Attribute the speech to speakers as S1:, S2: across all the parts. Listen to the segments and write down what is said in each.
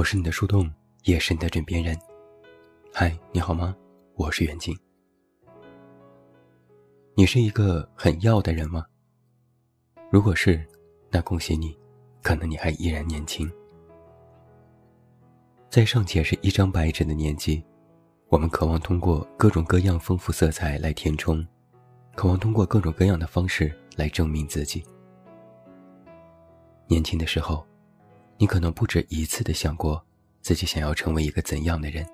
S1: 我是你的树洞，也是你的枕边人。嗨，你好吗？我是袁静。你是一个很要的人吗？如果是，那恭喜你，可能你还依然年轻。在尚且是一张白纸的年纪，我们渴望通过各种各样丰富色彩来填充，渴望通过各种各样的方式来证明自己。年轻的时候。你可能不止一次的想过，自己想要成为一个怎样的人。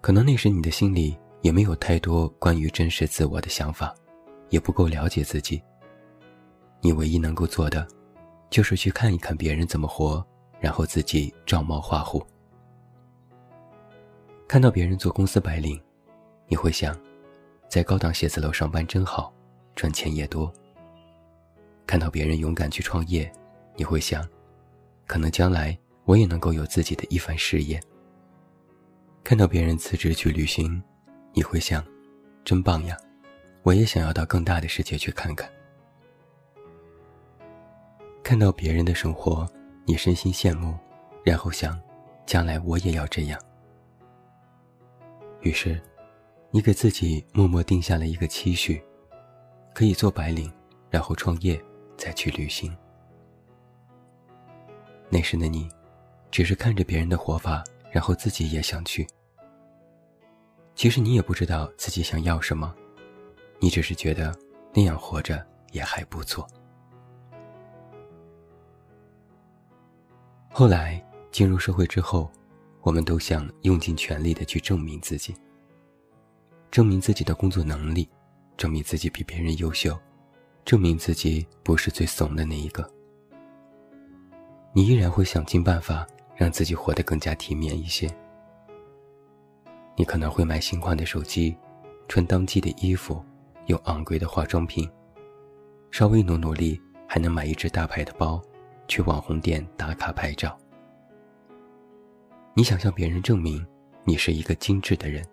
S1: 可能那时你的心里也没有太多关于真实自我的想法，也不够了解自己。你唯一能够做的，就是去看一看别人怎么活，然后自己照猫画虎。看到别人做公司白领，你会想，在高档写字楼上班真好，赚钱也多。看到别人勇敢去创业。你会想，可能将来我也能够有自己的一番事业。看到别人辞职去旅行，你会想，真棒呀，我也想要到更大的世界去看看。看到别人的生活，你身心羡慕，然后想，将来我也要这样。于是，你给自己默默定下了一个期许，可以做白领，然后创业，再去旅行。那时的你，只是看着别人的活法，然后自己也想去。其实你也不知道自己想要什么，你只是觉得那样活着也还不错。后来进入社会之后，我们都想用尽全力的去证明自己，证明自己的工作能力，证明自己比别人优秀，证明自己不是最怂的那一个。你依然会想尽办法让自己活得更加体面一些。你可能会买新款的手机，穿当季的衣服，用昂贵的化妆品，稍微努努力还能买一只大牌的包，去网红店打卡拍照。你想向别人证明你是一个精致的人。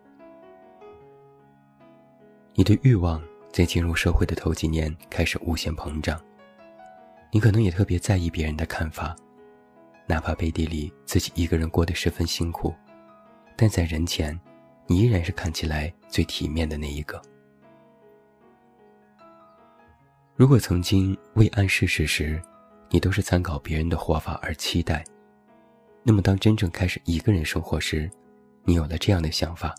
S1: 你的欲望在进入社会的头几年开始无限膨胀。你可能也特别在意别人的看法。哪怕背地里自己一个人过得十分辛苦，但在人前，你依然是看起来最体面的那一个。如果曾经未谙世事时，你都是参考别人的活法而期待，那么当真正开始一个人生活时，你有了这样的想法：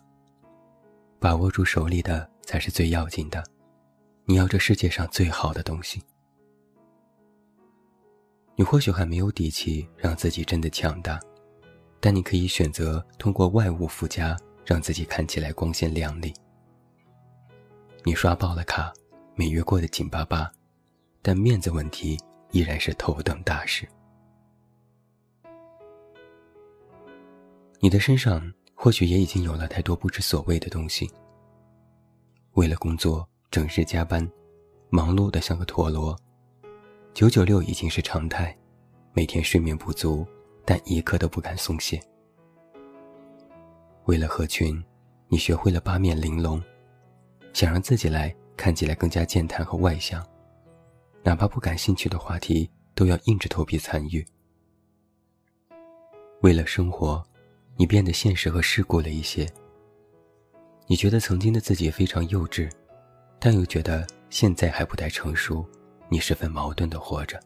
S1: 把握住手里的才是最要紧的，你要这世界上最好的东西。你或许还没有底气让自己真的强大，但你可以选择通过外物附加，让自己看起来光鲜亮丽。你刷爆了卡，每月过得紧巴巴，但面子问题依然是头等大事。你的身上或许也已经有了太多不知所谓的东西。为了工作，整日加班，忙碌的像个陀螺。九九六已经是常态，每天睡眠不足，但一刻都不敢松懈。为了合群，你学会了八面玲珑，想让自己来看起来更加健谈和外向，哪怕不感兴趣的话题都要硬着头皮参与。为了生活，你变得现实和世故了一些。你觉得曾经的自己非常幼稚，但又觉得现在还不太成熟。你十分矛盾的活着，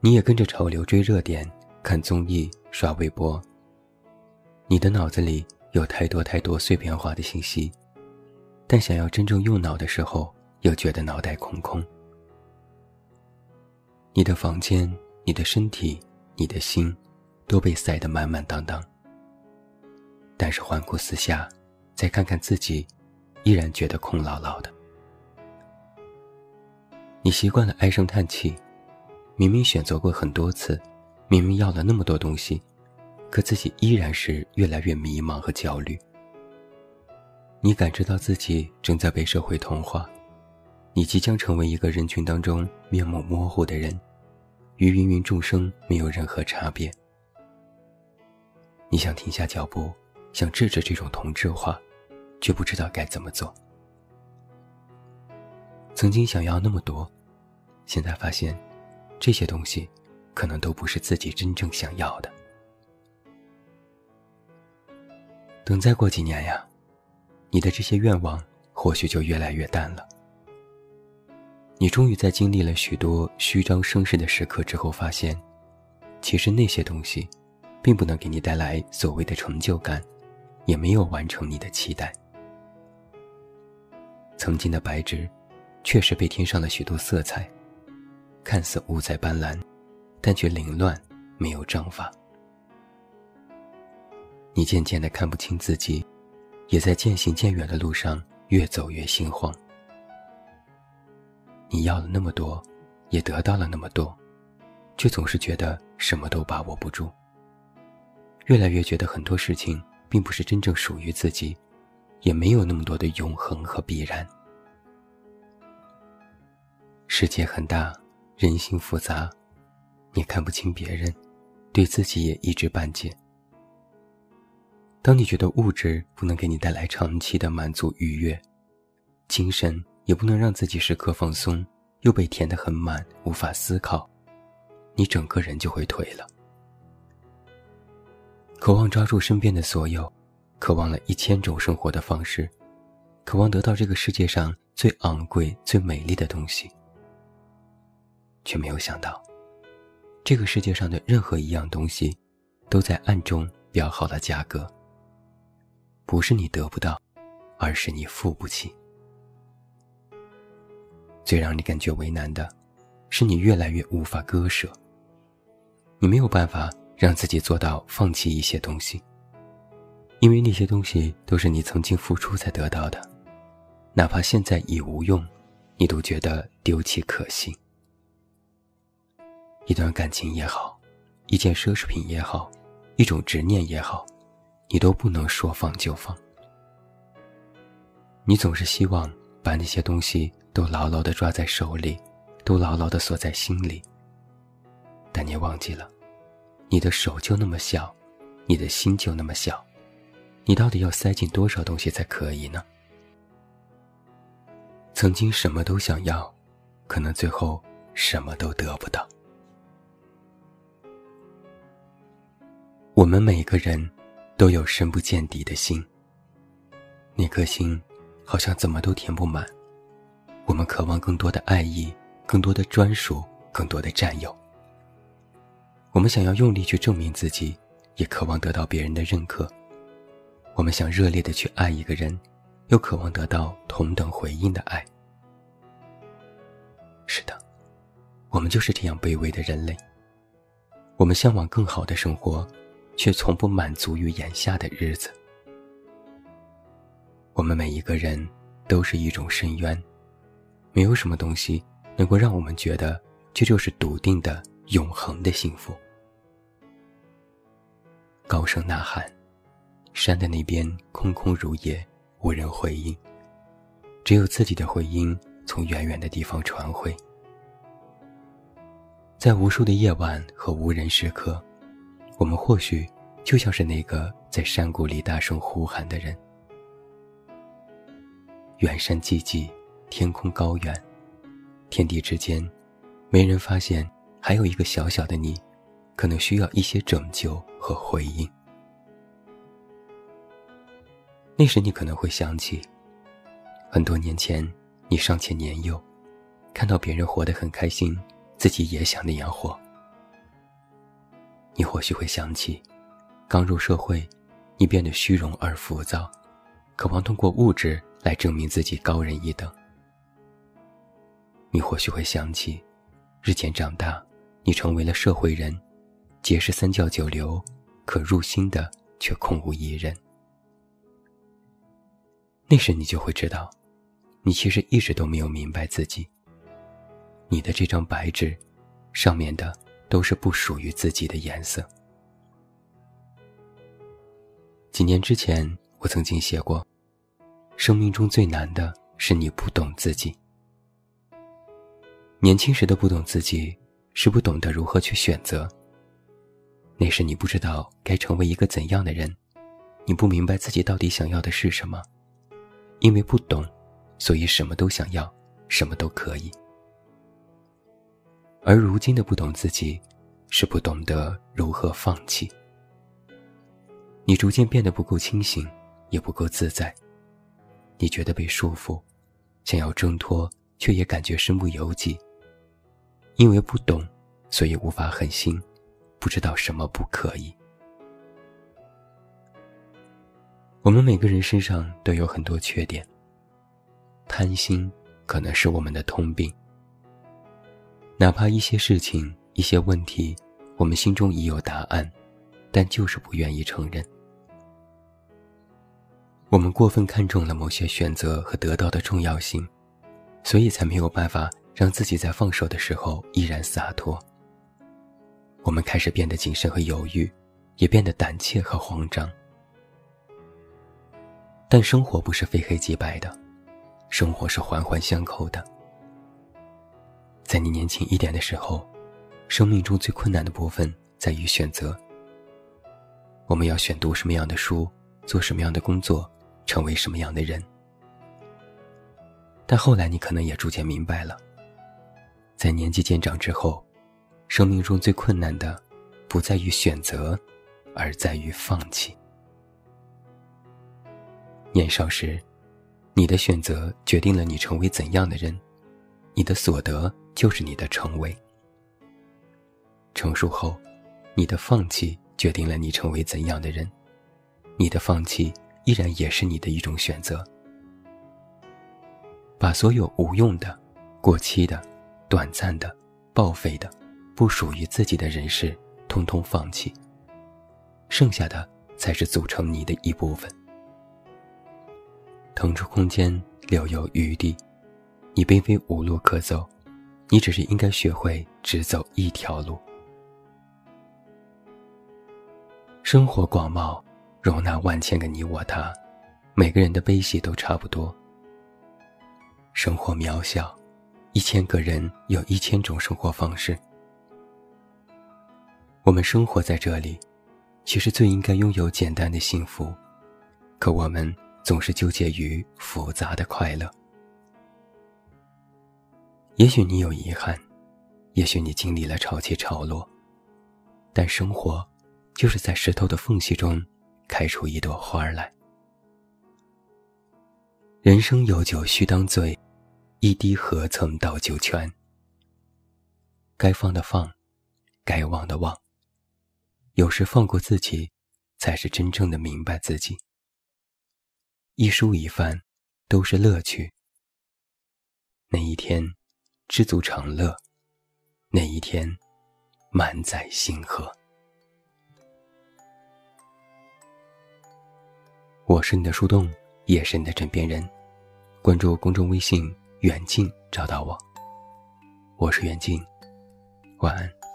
S1: 你也跟着潮流追热点、看综艺、刷微博。你的脑子里有太多太多碎片化的信息，但想要真正用脑的时候，又觉得脑袋空空。你的房间、你的身体、你的心，都被塞得满满当当。但是环顾四下，再看看自己，依然觉得空落落的。你习惯了唉声叹气，明明选择过很多次，明明要了那么多东西，可自己依然是越来越迷茫和焦虑。你感知到自己正在被社会同化，你即将成为一个人群当中面目模糊的人，与芸芸众生没有任何差别。你想停下脚步，想制止这种同质化，却不知道该怎么做。曾经想要那么多。现在发现，这些东西可能都不是自己真正想要的。等再过几年呀，你的这些愿望或许就越来越淡了。你终于在经历了许多虚张声势的时刻之后，发现，其实那些东西，并不能给你带来所谓的成就感，也没有完成你的期待。曾经的白纸，确实被添上了许多色彩，看似五彩斑斓，但却凌乱，没有章法。你渐渐的看不清自己，也在渐行渐远的路上越走越心慌。你要了那么多，也得到了那么多，却总是觉得什么都把握不住。越来越觉得很多事情并不是真正属于自己，也没有那么多的永恒和必然。世界很大，人心复杂，你看不清别人，对自己也一知半解。当你觉得物质不能给你带来长期的满足愉悦，精神也不能让自己时刻放松，又被填得很满，无法思考，你整个人就会颓了。渴望抓住身边的所有，渴望了一千种生活的方式，渴望得到这个世界上最昂贵、最美丽的东西，却没有想到，这个世界上的任何一样东西，都在暗中标好了价格。不是你得不到，而是你付不起。最让你感觉为难的，是你越来越无法割舍。你没有办法让自己做到放弃一些东西，因为那些东西都是你曾经付出才得到的，哪怕现在已无用，你都觉得丢弃可惜。一段感情也好，一件奢侈品也好，一种执念也好。你都不能说放就放，你总是希望把那些东西都牢牢的抓在手里，都牢牢的锁在心里。但你忘记了，你的手就那么小，你的心就那么小，你到底要塞进多少东西才可以呢？曾经什么都想要，可能最后什么都得不到。我们每个人。都有深不见底的心，那颗心好像怎么都填不满。我们渴望更多的爱意，更多的专属，更多的占有。我们想要用力去证明自己，也渴望得到别人的认可。我们想热烈的去爱一个人，又渴望得到同等回应的爱。是的，我们就是这样卑微的人类。我们向往更好的生活。却从不满足于眼下的日子。我们每一个人都是一种深渊，没有什么东西能够让我们觉得这就是笃定的永恒的幸福。高声呐喊，山的那边空空如也，无人回应，只有自己的回音从远远的地方传回。在无数的夜晚和无人时刻。我们或许就像是那个在山谷里大声呼喊的人。远山寂寂，天空高远，天地之间，没人发现还有一个小小的你，可能需要一些拯救和回应。那时你可能会想起，很多年前你尚且年幼，看到别人活得很开心，自己也想那样活。你或许会想起，刚入社会，你变得虚荣而浮躁，渴望通过物质来证明自己高人一等。你或许会想起，日渐长大，你成为了社会人，结识三教九流，可入心的却空无一人。那时你就会知道，你其实一直都没有明白自己。你的这张白纸，上面的。都是不属于自己的颜色。几年之前，我曾经写过，生命中最难的是你不懂自己。年轻时的不懂自己，是不懂得如何去选择。那时你不知道该成为一个怎样的人，你不明白自己到底想要的是什么，因为不懂，所以什么都想要，什么都可以。而如今的不懂自己，是不懂得如何放弃。你逐渐变得不够清醒，也不够自在。你觉得被束缚，想要挣脱，却也感觉身不由己。因为不懂，所以无法狠心，不知道什么不可以。我们每个人身上都有很多缺点。贪心可能是我们的通病。哪怕一些事情、一些问题，我们心中已有答案，但就是不愿意承认。我们过分看重了某些选择和得到的重要性，所以才没有办法让自己在放手的时候依然洒脱。我们开始变得谨慎和犹豫，也变得胆怯和慌张。但生活不是非黑即白的，生活是环环相扣的。在你年轻一点的时候，生命中最困难的部分在于选择。我们要选读什么样的书，做什么样的工作，成为什么样的人。但后来你可能也逐渐明白了，在年纪渐长之后，生命中最困难的，不在于选择，而在于放弃。年少时，你的选择决定了你成为怎样的人，你的所得就是你的成为。成熟后，你的放弃决定了你成为怎样的人，你的放弃依然也是你的一种选择。把所有无用的、过期的、短暂的、报废的、不属于自己的人事，通通放弃，剩下的才是组成你的一部分。腾出空间，留有余地。你并非无路可走，你只是应该学会只走一条路。生活广袤，容纳万千个你我他，每个人的悲喜都差不多。生活渺小，一千个人有一千种生活方式。我们生活在这里，其实最应该拥有简单的幸福，可我们。总是纠结于复杂的快乐。也许你有遗憾，也许你经历了潮起潮落，但生活就是在石头的缝隙中开出一朵花来。人生有酒须当醉，一滴何曾倒酒泉。该放的放，该忘的忘。有时放过自己，才是真正的明白自己。一蔬一饭，都是乐趣。那一天，知足常乐；那一天，满载星河。我是你的树洞，也是你的枕边人。关注公众微信“远近”，找到我。我是远近，晚安。